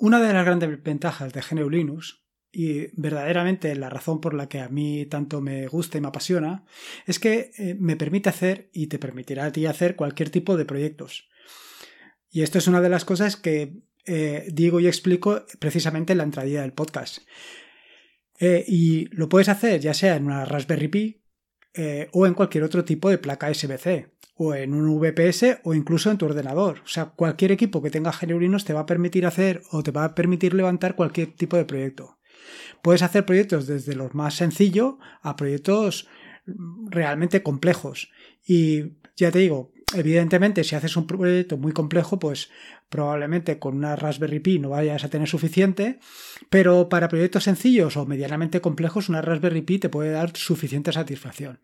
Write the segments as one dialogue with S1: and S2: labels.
S1: Una de las grandes ventajas de GNU Linux, y verdaderamente la razón por la que a mí tanto me gusta y me apasiona, es que eh, me permite hacer y te permitirá a ti hacer cualquier tipo de proyectos. Y esto es una de las cosas que eh, digo y explico precisamente en la entrada del podcast. Eh, y lo puedes hacer ya sea en una Raspberry Pi o en cualquier otro tipo de placa SBC o en un VPS o incluso en tu ordenador. O sea, cualquier equipo que tenga GNU te va a permitir hacer o te va a permitir levantar cualquier tipo de proyecto. Puedes hacer proyectos desde los más sencillos a proyectos realmente complejos. Y ya te digo, evidentemente si haces un proyecto muy complejo, pues probablemente con una Raspberry Pi no vayas a tener suficiente, pero para proyectos sencillos o medianamente complejos, una Raspberry Pi te puede dar suficiente satisfacción.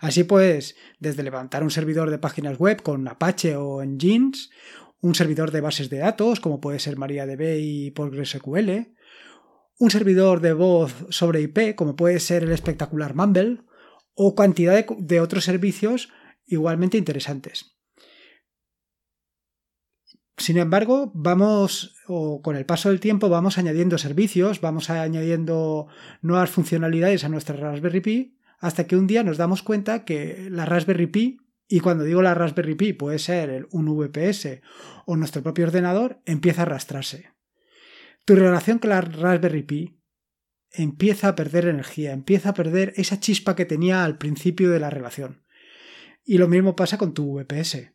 S1: Así pues, desde levantar un servidor de páginas web con Apache o en Jeans, un servidor de bases de datos, como puede ser MariaDB y PostgreSQL, un servidor de voz sobre IP, como puede ser el espectacular Mumble, o cantidad de, otros servicios igualmente interesantes. Sin embargo, vamos, o con el paso del tiempo, vamos añadiendo servicios, vamos añadiendo nuevas funcionalidades a nuestra Raspberry Pi hasta que un día nos damos cuenta que la Raspberry Pi, y cuando digo la Raspberry Pi puede ser un VPS o nuestro propio ordenador, empieza a arrastrarse. Tu relación con la Raspberry Pi empieza a perder energía, empieza a perder esa chispa que tenía al principio de la relación. Y lo mismo pasa con tu VPS.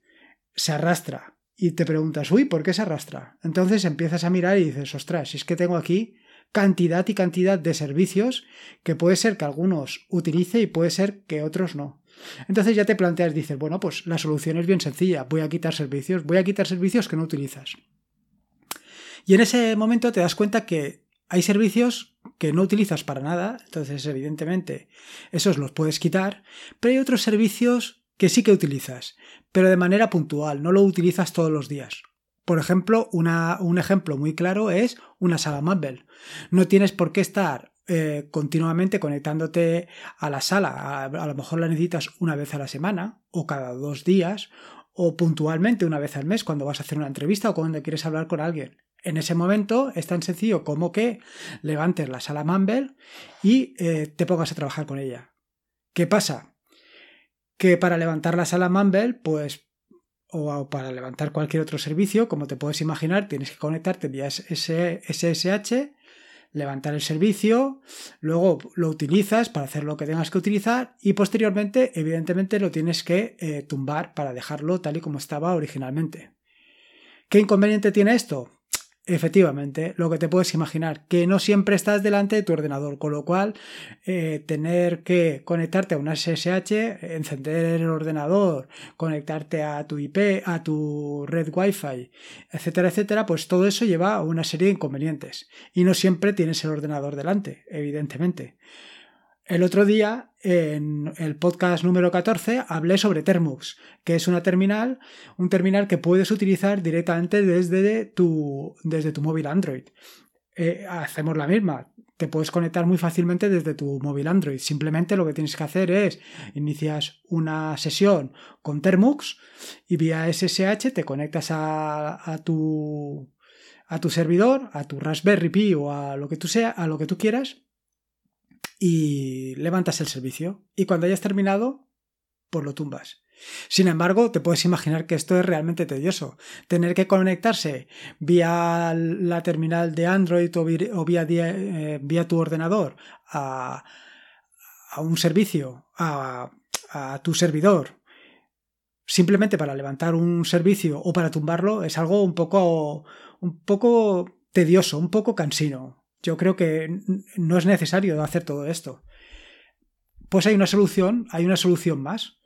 S1: Se arrastra y te preguntas, uy, ¿por qué se arrastra? Entonces empiezas a mirar y dices, ostras, si es que tengo aquí cantidad y cantidad de servicios que puede ser que algunos utilice y puede ser que otros no. Entonces ya te planteas, dices, bueno, pues la solución es bien sencilla, voy a quitar servicios, voy a quitar servicios que no utilizas. Y en ese momento te das cuenta que hay servicios que no utilizas para nada, entonces evidentemente esos los puedes quitar, pero hay otros servicios que sí que utilizas, pero de manera puntual, no lo utilizas todos los días. Por ejemplo, un ejemplo muy claro es una sala Mumble. No tienes por qué estar eh, continuamente conectándote a la sala. A, lo mejor la necesitas una vez a la semana o cada dos días o puntualmente una vez al mes cuando vas a hacer una entrevista o cuando quieres hablar con alguien. En ese momento es tan sencillo como que levantes la sala Mumble y eh, te pongas a trabajar con ella. ¿Qué pasa? Que para levantar la sala Mumble, pues o para levantar cualquier otro servicio, como te puedes imaginar, tienes que conectarte vía SSH, levantar el servicio, luego lo utilizas para hacer lo que tengas que utilizar y posteriormente, evidentemente, lo tienes que eh, tumbar para dejarlo tal y como estaba originalmente. ¿Qué inconveniente tiene esto? Efectivamente, lo que te puedes imaginar, que no siempre estás delante de tu ordenador, con lo cual eh, tener que conectarte a una SSH, encender el ordenador, conectarte a tu IP, a tu red Wi-Fi, etcétera, etcétera, pues todo eso lleva a una serie de inconvenientes. Y no siempre tienes el ordenador delante, evidentemente. El otro día, en el podcast número 14, hablé sobre Termux, que es una terminal, un terminal que puedes utilizar directamente desde tu, desde tu móvil Android. Eh, hacemos la misma. Te puedes conectar muy fácilmente desde tu móvil Android. Simplemente lo que tienes que hacer es inicias una sesión con Termux y vía SSH te conectas a, a tu a tu servidor, a tu Raspberry Pi o a lo que tú sea, a lo que tú quieras y levantas el servicio. Y cuando hayas terminado, pues lo tumbas. Sin embargo, te puedes imaginar que esto es realmente tedioso. Tener que conectarse vía la terminal de Android o vía, eh, vía tu ordenador a, a un servicio, a, a tu servidor, simplemente para levantar un servicio o para tumbarlo, es algo un poco, un poco tedioso, un poco cansino. Yo creo que no es necesario hacer todo esto. Pues hay una solución, hay una solución más.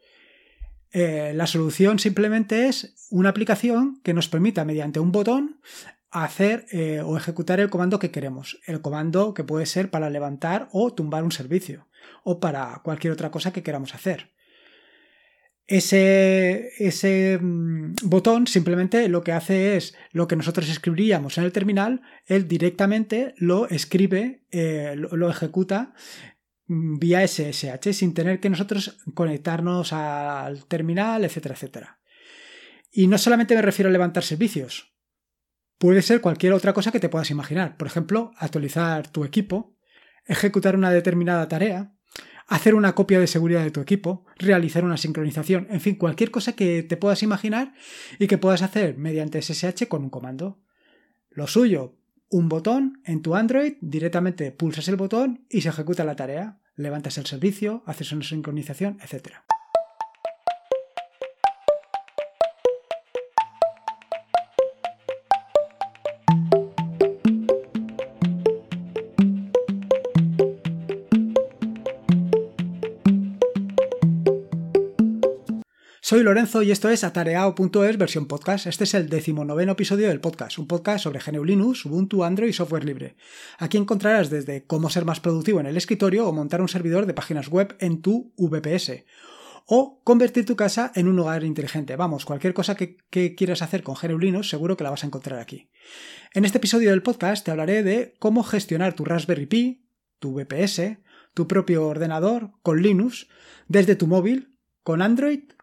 S1: Eh, la solución simplemente es una aplicación que nos permita mediante un botón hacer eh, o ejecutar el comando que queremos. El comando que puede ser para levantar o tumbar un servicio o para cualquier otra cosa que queramos hacer. Ese, ese mm, botón simplemente lo que hace es lo que nosotros escribiríamos en el terminal, él directamente lo escribe, eh, lo, ejecuta mm, vía SSH sin tener que nosotros conectarnos al terminal, etcétera, etcétera. Y no solamente me refiero a levantar servicios. Puede ser cualquier otra cosa que te puedas imaginar. Por ejemplo, actualizar tu equipo, ejecutar una determinada tarea, hacer una copia de seguridad de tu equipo, realizar una sincronización, en fin, cualquier cosa que te puedas imaginar y que puedas hacer mediante SSH con un comando. Lo suyo, un botón en tu Android, directamente pulsas el botón y se ejecuta la tarea. Levantas el servicio, haces una sincronización, etc. Soy Lorenzo y esto es atareao.es versión podcast. Este es el decimonoveno episodio del podcast, un podcast sobre GNU Linux, Ubuntu, Android y software libre. Aquí encontrarás desde cómo ser más productivo en el escritorio o montar un servidor de páginas web en tu VPS o convertir tu casa en un hogar inteligente. Vamos, cualquier cosa que, quieras hacer con GNU Linux seguro que la vas a encontrar aquí. En este episodio del podcast te hablaré de cómo gestionar tu Raspberry Pi, tu VPS, tu propio ordenador con Linux desde tu móvil, con Android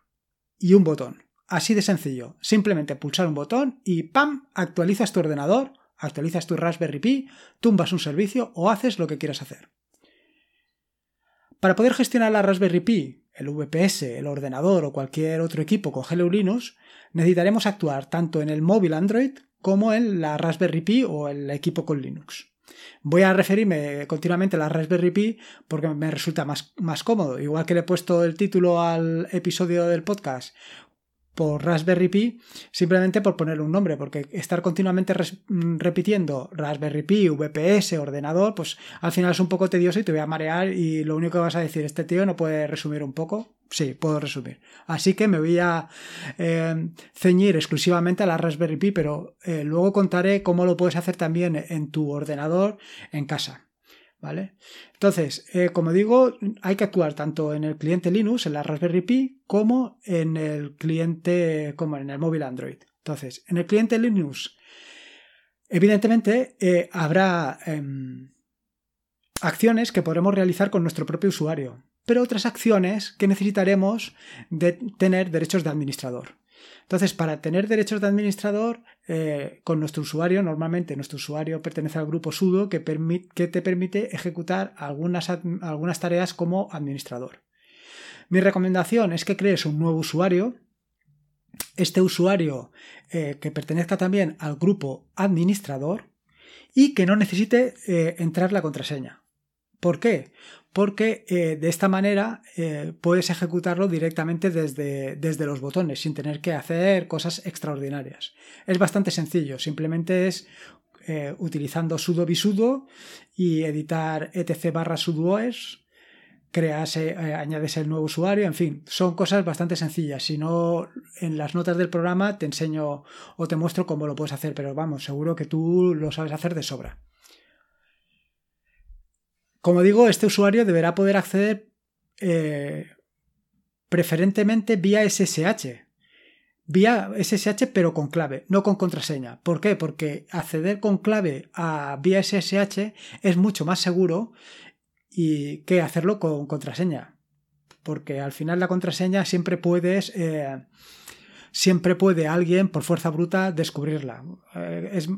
S1: y un botón. Así de sencillo. Simplemente pulsar un botón y ¡pam! actualizas tu ordenador, actualizas tu Raspberry Pi, tumbas un servicio o haces lo que quieras hacer. Para poder gestionar la Raspberry Pi, el VPS, el ordenador o cualquier otro equipo con GNU Linux, necesitaremos actuar tanto en el móvil Android como en la Raspberry Pi o el equipo con Linux. Voy a referirme continuamente a la Raspberry Pi porque me resulta más, más cómodo. Igual que le he puesto el título al episodio del podcast por Raspberry Pi simplemente por ponerle un nombre, porque estar continuamente repitiendo Raspberry Pi, VPS, ordenador, pues al final es un poco tedioso y te voy a marear y lo único que vas a decir, este tío no puede resumir un poco. Sí, puedo resumir. Así que me voy a eh, ceñir exclusivamente a la Raspberry Pi, pero eh, luego contaré cómo lo puedes hacer también en tu ordenador en casa. ¿Vale? Entonces, eh, como digo, hay que actuar tanto en el cliente Linux, en la Raspberry Pi, como en el cliente, como en el móvil Android. Entonces, en el cliente Linux, evidentemente, habrá em, acciones que podremos realizar con nuestro propio usuario, pero otras acciones que necesitaremos de tener derechos de administrador. Entonces, para tener derechos de administrador eh, con nuestro usuario, normalmente nuestro usuario pertenece al grupo sudo que, te permite ejecutar algunas, tareas como administrador. Mi recomendación es que crees un nuevo usuario. Este usuario eh, que pertenezca también al grupo administrador y que no necesite eh, entrar la contraseña. ¿Por qué? Porque eh, de esta manera eh, puedes ejecutarlo directamente desde, desde, los botones sin tener que hacer cosas extraordinarias. Es bastante sencillo, simplemente es eh, utilizando sudo bisudo y editar etc barra sudoes, creas, añades el nuevo usuario, en fin, son cosas bastante sencillas. Si no, en las notas del programa te enseño o te muestro cómo lo puedes hacer, pero vamos, seguro que tú lo sabes hacer de sobra. Como digo, este usuario deberá poder acceder eh, preferentemente vía SSH. Vía SSH pero con clave, no con contraseña. ¿Por qué? Porque acceder con clave a vía SSH es mucho más seguro y que hacerlo con contraseña. Porque al final la contraseña siempre puedes... Eh, siempre puede alguien por fuerza bruta descubrirla. Eh, es,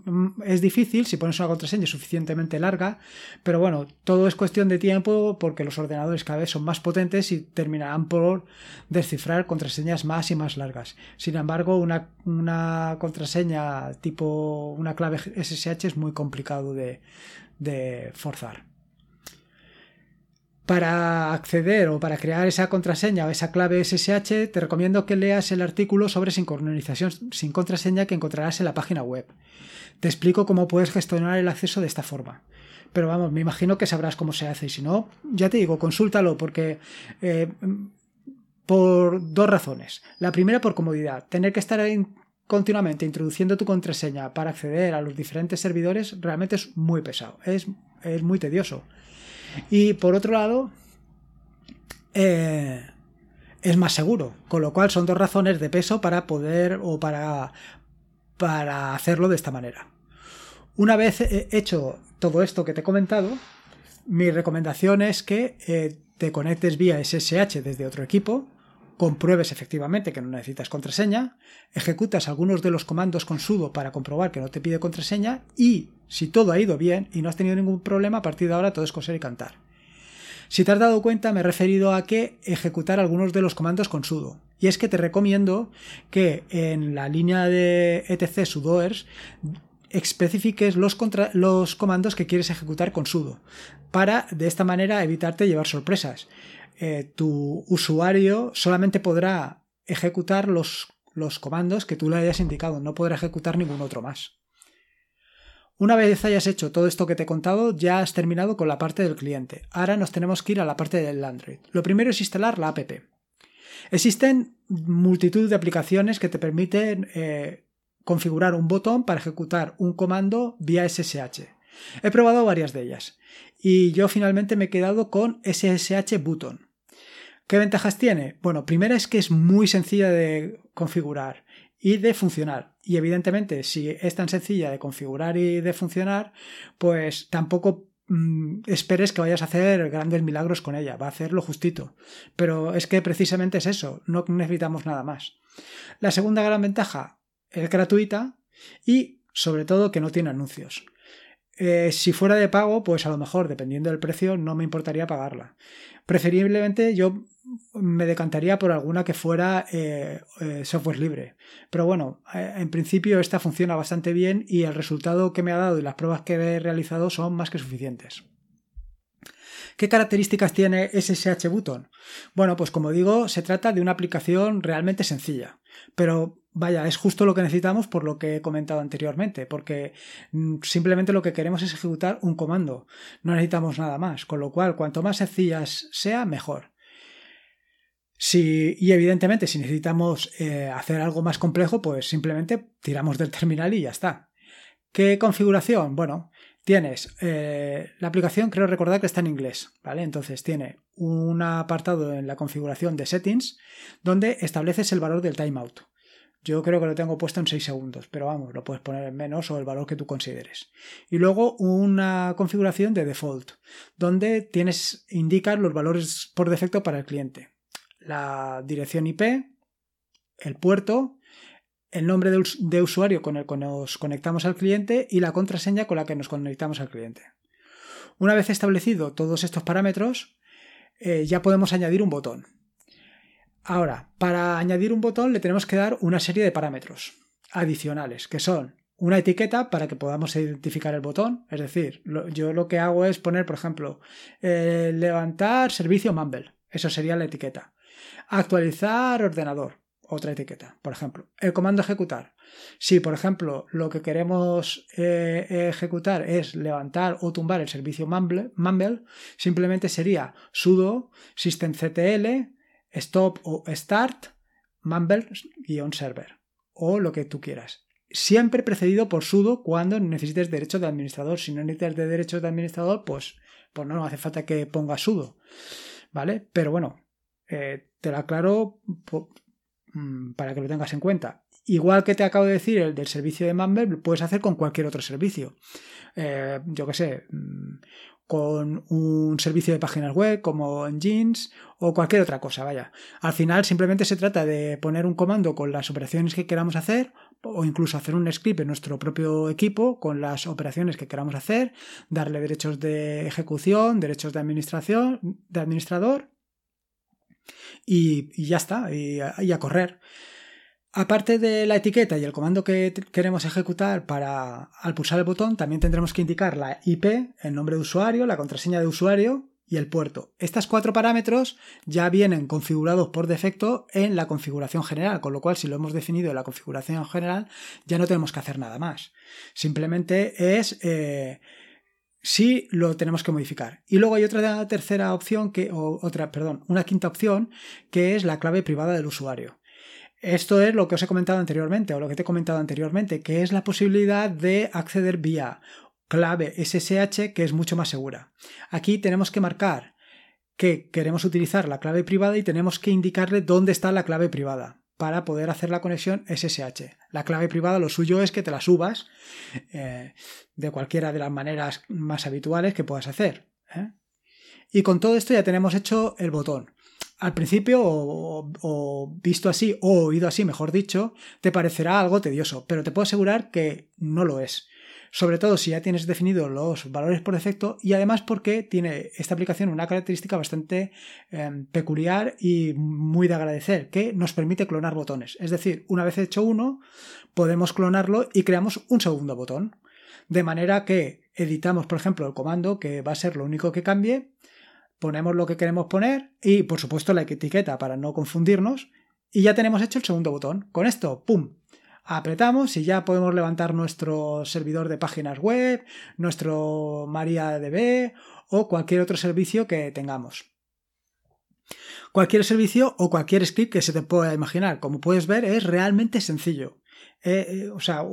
S1: es, difícil si pones una contraseña suficientemente larga, pero bueno, todo es cuestión de tiempo porque los ordenadores cada vez son más potentes y terminarán por descifrar contraseñas más y más largas. Sin embargo, una, una contraseña tipo una clave SSH es muy complicado de, de forzar para acceder o para crear esa contraseña o esa clave SSH, te recomiendo que leas el artículo sobre sincronización sin contraseña que encontrarás en la página web. Te explico cómo puedes gestionar el acceso de esta forma. Pero vamos, me imagino que sabrás cómo se hace y si no, ya te digo, consúltalo porque... Eh, por dos razones. La primera por comodidad. Tener que estar continuamente introduciendo tu contraseña para acceder a los diferentes servidores realmente es muy pesado, es, es muy tedioso. Y por otro lado, eh, es más seguro, con lo cual son dos razones de peso para poder o para, para hacerlo de esta manera. Una vez hecho todo esto que te he comentado, mi recomendación es que eh, te conectes vía SSH desde otro equipo compruebes efectivamente que no necesitas contraseña, ejecutas algunos de los comandos con sudo para comprobar que no te pide contraseña y si todo ha ido bien y no has tenido ningún problema, a partir de ahora todo es coser y cantar. Si te has dado cuenta, me he referido a que ejecutar algunos de los comandos con sudo. Y es que te recomiendo que en la línea de etc sudoers especifiques los, los comandos que quieres ejecutar con sudo, para de esta manera evitarte llevar sorpresas. Eh, tu usuario solamente podrá ejecutar los, los comandos que tú le hayas indicado, no podrá ejecutar ningún otro más. Una vez hayas hecho todo esto que te he contado, ya has terminado con la parte del cliente. Ahora nos tenemos que ir a la parte del Android. Lo primero es instalar la app. Existen multitud de aplicaciones que te permiten eh, configurar un botón para ejecutar un comando vía SSH. He probado varias de ellas y yo finalmente me he quedado con SSH Button. ¿Qué ventajas tiene? Bueno, primera es que es muy sencilla de configurar y de funcionar. Y evidentemente, si es tan sencilla de configurar y de funcionar, pues tampoco mm, esperes que vayas a hacer grandes milagros con ella, va a hacer lo justito. Pero es que precisamente es eso, no necesitamos nada más. La segunda gran ventaja es gratuita y sobre todo que no tiene anuncios. Eh, si fuera de pago, pues a lo mejor, dependiendo del precio, no me importaría pagarla. Preferiblemente yo me decantaría por alguna que fuera eh, eh, software libre. Pero bueno, en principio esta funciona bastante bien y el resultado que me ha dado y las pruebas que he realizado son más que suficientes. ¿Qué características tiene SSH Button? Bueno, pues como digo, se trata de una aplicación realmente sencilla, pero vaya, es justo lo que necesitamos por lo que he comentado anteriormente, porque mm, simplemente lo que queremos es ejecutar un comando, no necesitamos nada más, con lo cual cuanto más sencillas sea, mejor. y evidentemente, si necesitamos eh, hacer algo más complejo, pues simplemente tiramos del terminal y ya está. ¿Qué configuración? Bueno, tienes eh, la aplicación, creo recordar que está en inglés, ¿vale? Entonces tiene un apartado en la configuración de settings donde estableces el valor del timeout. Yo creo que lo tengo puesto en 6 segundos, pero vamos, lo puedes poner en menos o el valor que tú consideres. Y luego una configuración de default, donde tienes, indicas los valores por defecto para el cliente. La dirección IP, el puerto, el nombre de, usuario con el que nos conectamos al cliente y la contraseña con la que nos conectamos al cliente. Una vez establecido todos estos parámetros, eh, ya podemos añadir un botón. Ahora, para añadir un botón le tenemos que dar una serie de parámetros adicionales, que son una etiqueta para que podamos identificar el botón. Es decir, yo lo que hago es poner, por ejemplo, eh, levantar servicio Mumble. Eso sería la etiqueta. Actualizar ordenador. Otra etiqueta, por ejemplo. El comando ejecutar. Si, por ejemplo, lo que queremos eh, ejecutar es levantar o tumbar el servicio Mumble, Mumble simplemente sería sudo systemctl stop o start, mumble-server o lo que tú quieras. Siempre precedido por sudo cuando necesites derechos de administrador. Si no necesitas de derechos de administrador, pues, pues no, hace falta que ponga sudo. ¿Vale? Pero bueno, eh, te lo aclaro para que lo tengas en cuenta. Igual que te acabo de decir el del servicio de Mumble, lo puedes hacer con cualquier otro servicio. Eh, yo qué sé, mm, con un servicio de páginas web como Engines o cualquier otra cosa, vaya. Al final simplemente se trata de poner un comando con las operaciones que queramos hacer o incluso hacer un script en nuestro propio equipo con las operaciones que queramos hacer, darle derechos de ejecución, derechos de administración, de administrador y, ya está, y a correr. Aparte de la etiqueta y el comando que queremos ejecutar para al pulsar el botón, también tendremos que indicar la IP, el nombre de usuario, la contraseña de usuario y el puerto. Estos cuatro parámetros ya vienen configurados por defecto en la configuración general, con lo cual si lo hemos definido en la configuración general ya no tenemos que hacer nada más. Simplemente es eh, si lo tenemos que modificar. Y luego hay otra tercera opción que, o otra, perdón, una quinta opción que es la clave privada del usuario. Esto es lo que os he comentado anteriormente o lo que te he comentado anteriormente, que es la posibilidad de acceder vía clave SSH que es mucho más segura. Aquí tenemos que marcar que queremos utilizar la clave privada y tenemos que indicarle dónde está la clave privada para poder hacer la conexión SSH. La clave privada lo suyo es que te la subas eh, de cualquiera de las maneras más habituales que puedas hacer. ¿eh? Y con todo esto ya tenemos hecho el botón. al principio, o, visto así, o oído así, mejor dicho, te parecerá algo tedioso, pero te puedo asegurar que no lo es. Sobre todo si ya tienes definidos los valores por defecto y además porque tiene esta aplicación una característica bastante em, peculiar y muy de agradecer, que nos permite clonar botones. Es decir, una vez hecho uno, podemos clonarlo y creamos un segundo botón. De manera que editamos, por ejemplo, el comando, que va a ser lo único que cambie, ponemos lo que queremos poner y por supuesto la etiqueta para no confundirnos y ya tenemos hecho el segundo botón. Con esto, ¡pum! Apretamos y ya podemos levantar nuestro servidor de páginas web, nuestro MariaDB o cualquier otro servicio que tengamos. Cualquier servicio o cualquier script que se te pueda imaginar. Como puedes ver, es realmente sencillo. Eh, eh, o sea,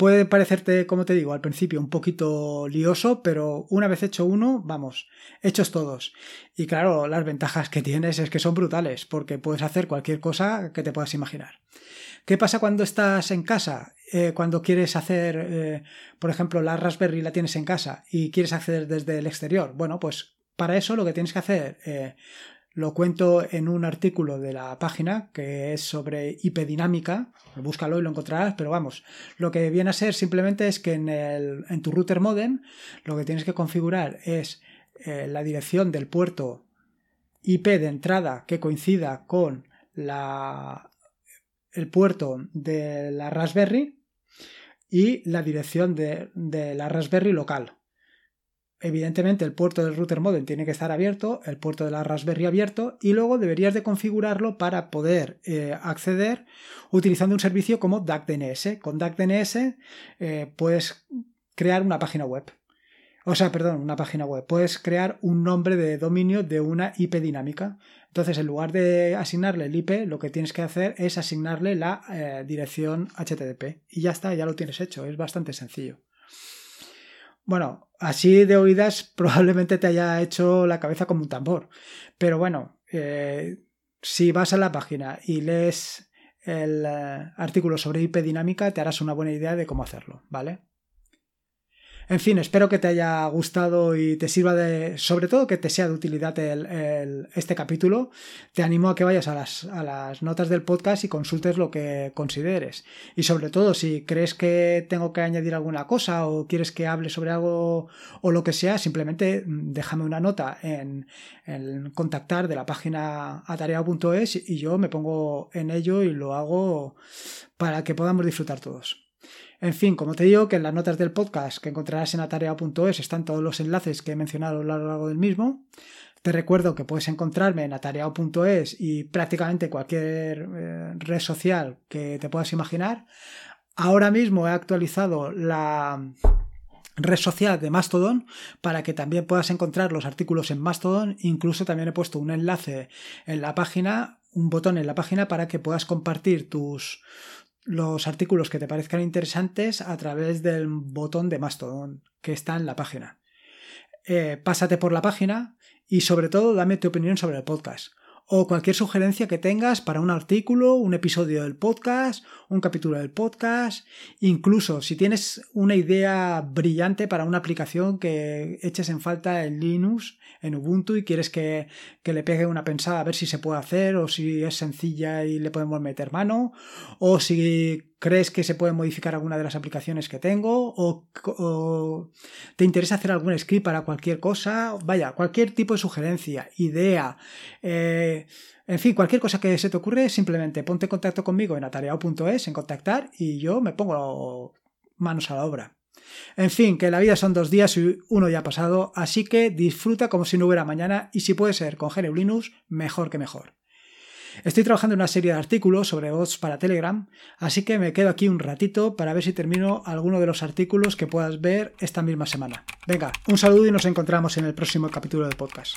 S1: Puede parecerte, como te digo, al principio un poquito lioso, pero una vez hecho uno, vamos, hechos todos. Y claro, las ventajas que tienes es que son brutales, porque puedes hacer cualquier cosa que te puedas imaginar. ¿Qué pasa cuando estás en casa? Eh, cuando quieres hacer, eh, por ejemplo, la Raspberry la tienes en casa y quieres acceder desde el exterior. Bueno, pues para eso lo que tienes que hacer, eh, lo cuento en un artículo de la página que es sobre dinámica. Búscalo y lo encontrarás, pero vamos, lo que viene a ser simplemente es que en, el, en tu router modem lo que tienes que configurar es la dirección del puerto IP de entrada que coincida con la, el puerto de la Raspberry y la dirección de, de la Raspberry local. Evidentemente el puerto del router modem tiene que estar abierto, el puerto de la Raspberry abierto y luego deberías de configurarlo para poder eh, acceder utilizando un servicio como DuckDNS. Con DuckDNS eh, puedes crear una página web. O sea, perdón, una página web. Puedes crear un nombre de dominio de una IP dinámica. Entonces, en lugar de asignarle el IP, lo que tienes que hacer es asignarle la eh, dirección HTTP. Y ya está, ya lo tienes hecho. Es bastante sencillo. Bueno, así de oídas probablemente te haya hecho la cabeza como un tambor. Pero bueno, eh, si vas a la página y lees el eh, artículo sobre IP dinámica, te harás una buena idea de cómo hacerlo, ¿vale? En fin, espero que te haya gustado y te sirva de, sobre todo que te sea de utilidad este capítulo. Te animo a que vayas a las, a las notas del podcast y consultes lo que consideres. Y sobre todo, si crees que tengo que añadir alguna cosa o quieres que hable sobre algo o lo que sea, simplemente déjame una nota en, en contactar de la página atareado.es y yo me pongo en ello y lo hago para que podamos disfrutar todos. En fin, como te digo, que en las notas del podcast que encontrarás en atarea.es están todos los enlaces que he mencionado a lo largo del mismo. Te recuerdo que puedes encontrarme en atareado.es y prácticamente cualquier eh, red social que te puedas imaginar. Ahora mismo he actualizado la red social de Mastodon para que también puedas encontrar los artículos en Mastodon. Incluso también he puesto un enlace en la página, un botón en la página para que puedas compartir tus, los artículos que te parezcan interesantes a través del botón de Mastodon que está en la página. Eh, pásate por la página y sobre todo dame tu opinión sobre el podcast o cualquier sugerencia que tengas para un artículo, un episodio del podcast, un capítulo del podcast, incluso si tienes una idea brillante para una aplicación que eches en falta en Linux, en Ubuntu y quieres que, que le pegue una pensada a ver si se puede hacer o si es sencilla y le podemos meter mano, o si crees que se puede modificar alguna de las aplicaciones que tengo o, te interesa hacer algún script para cualquier cosa, vaya, cualquier tipo de sugerencia, idea, eh, en fin, cualquier cosa que se te ocurre, simplemente ponte en contacto conmigo en atareado.es, en contactar y yo me pongo manos a la obra. En fin, que la vida son dos días y uno ya ha pasado, así que disfruta como si no hubiera mañana y si puede ser con GNU Linux, mejor que mejor. Estoy trabajando en una serie de artículos sobre bots para Telegram, así que me quedo aquí un ratito para ver si termino alguno de los artículos que puedas ver esta misma semana. Venga, un saludo y nos encontramos en el próximo capítulo del podcast.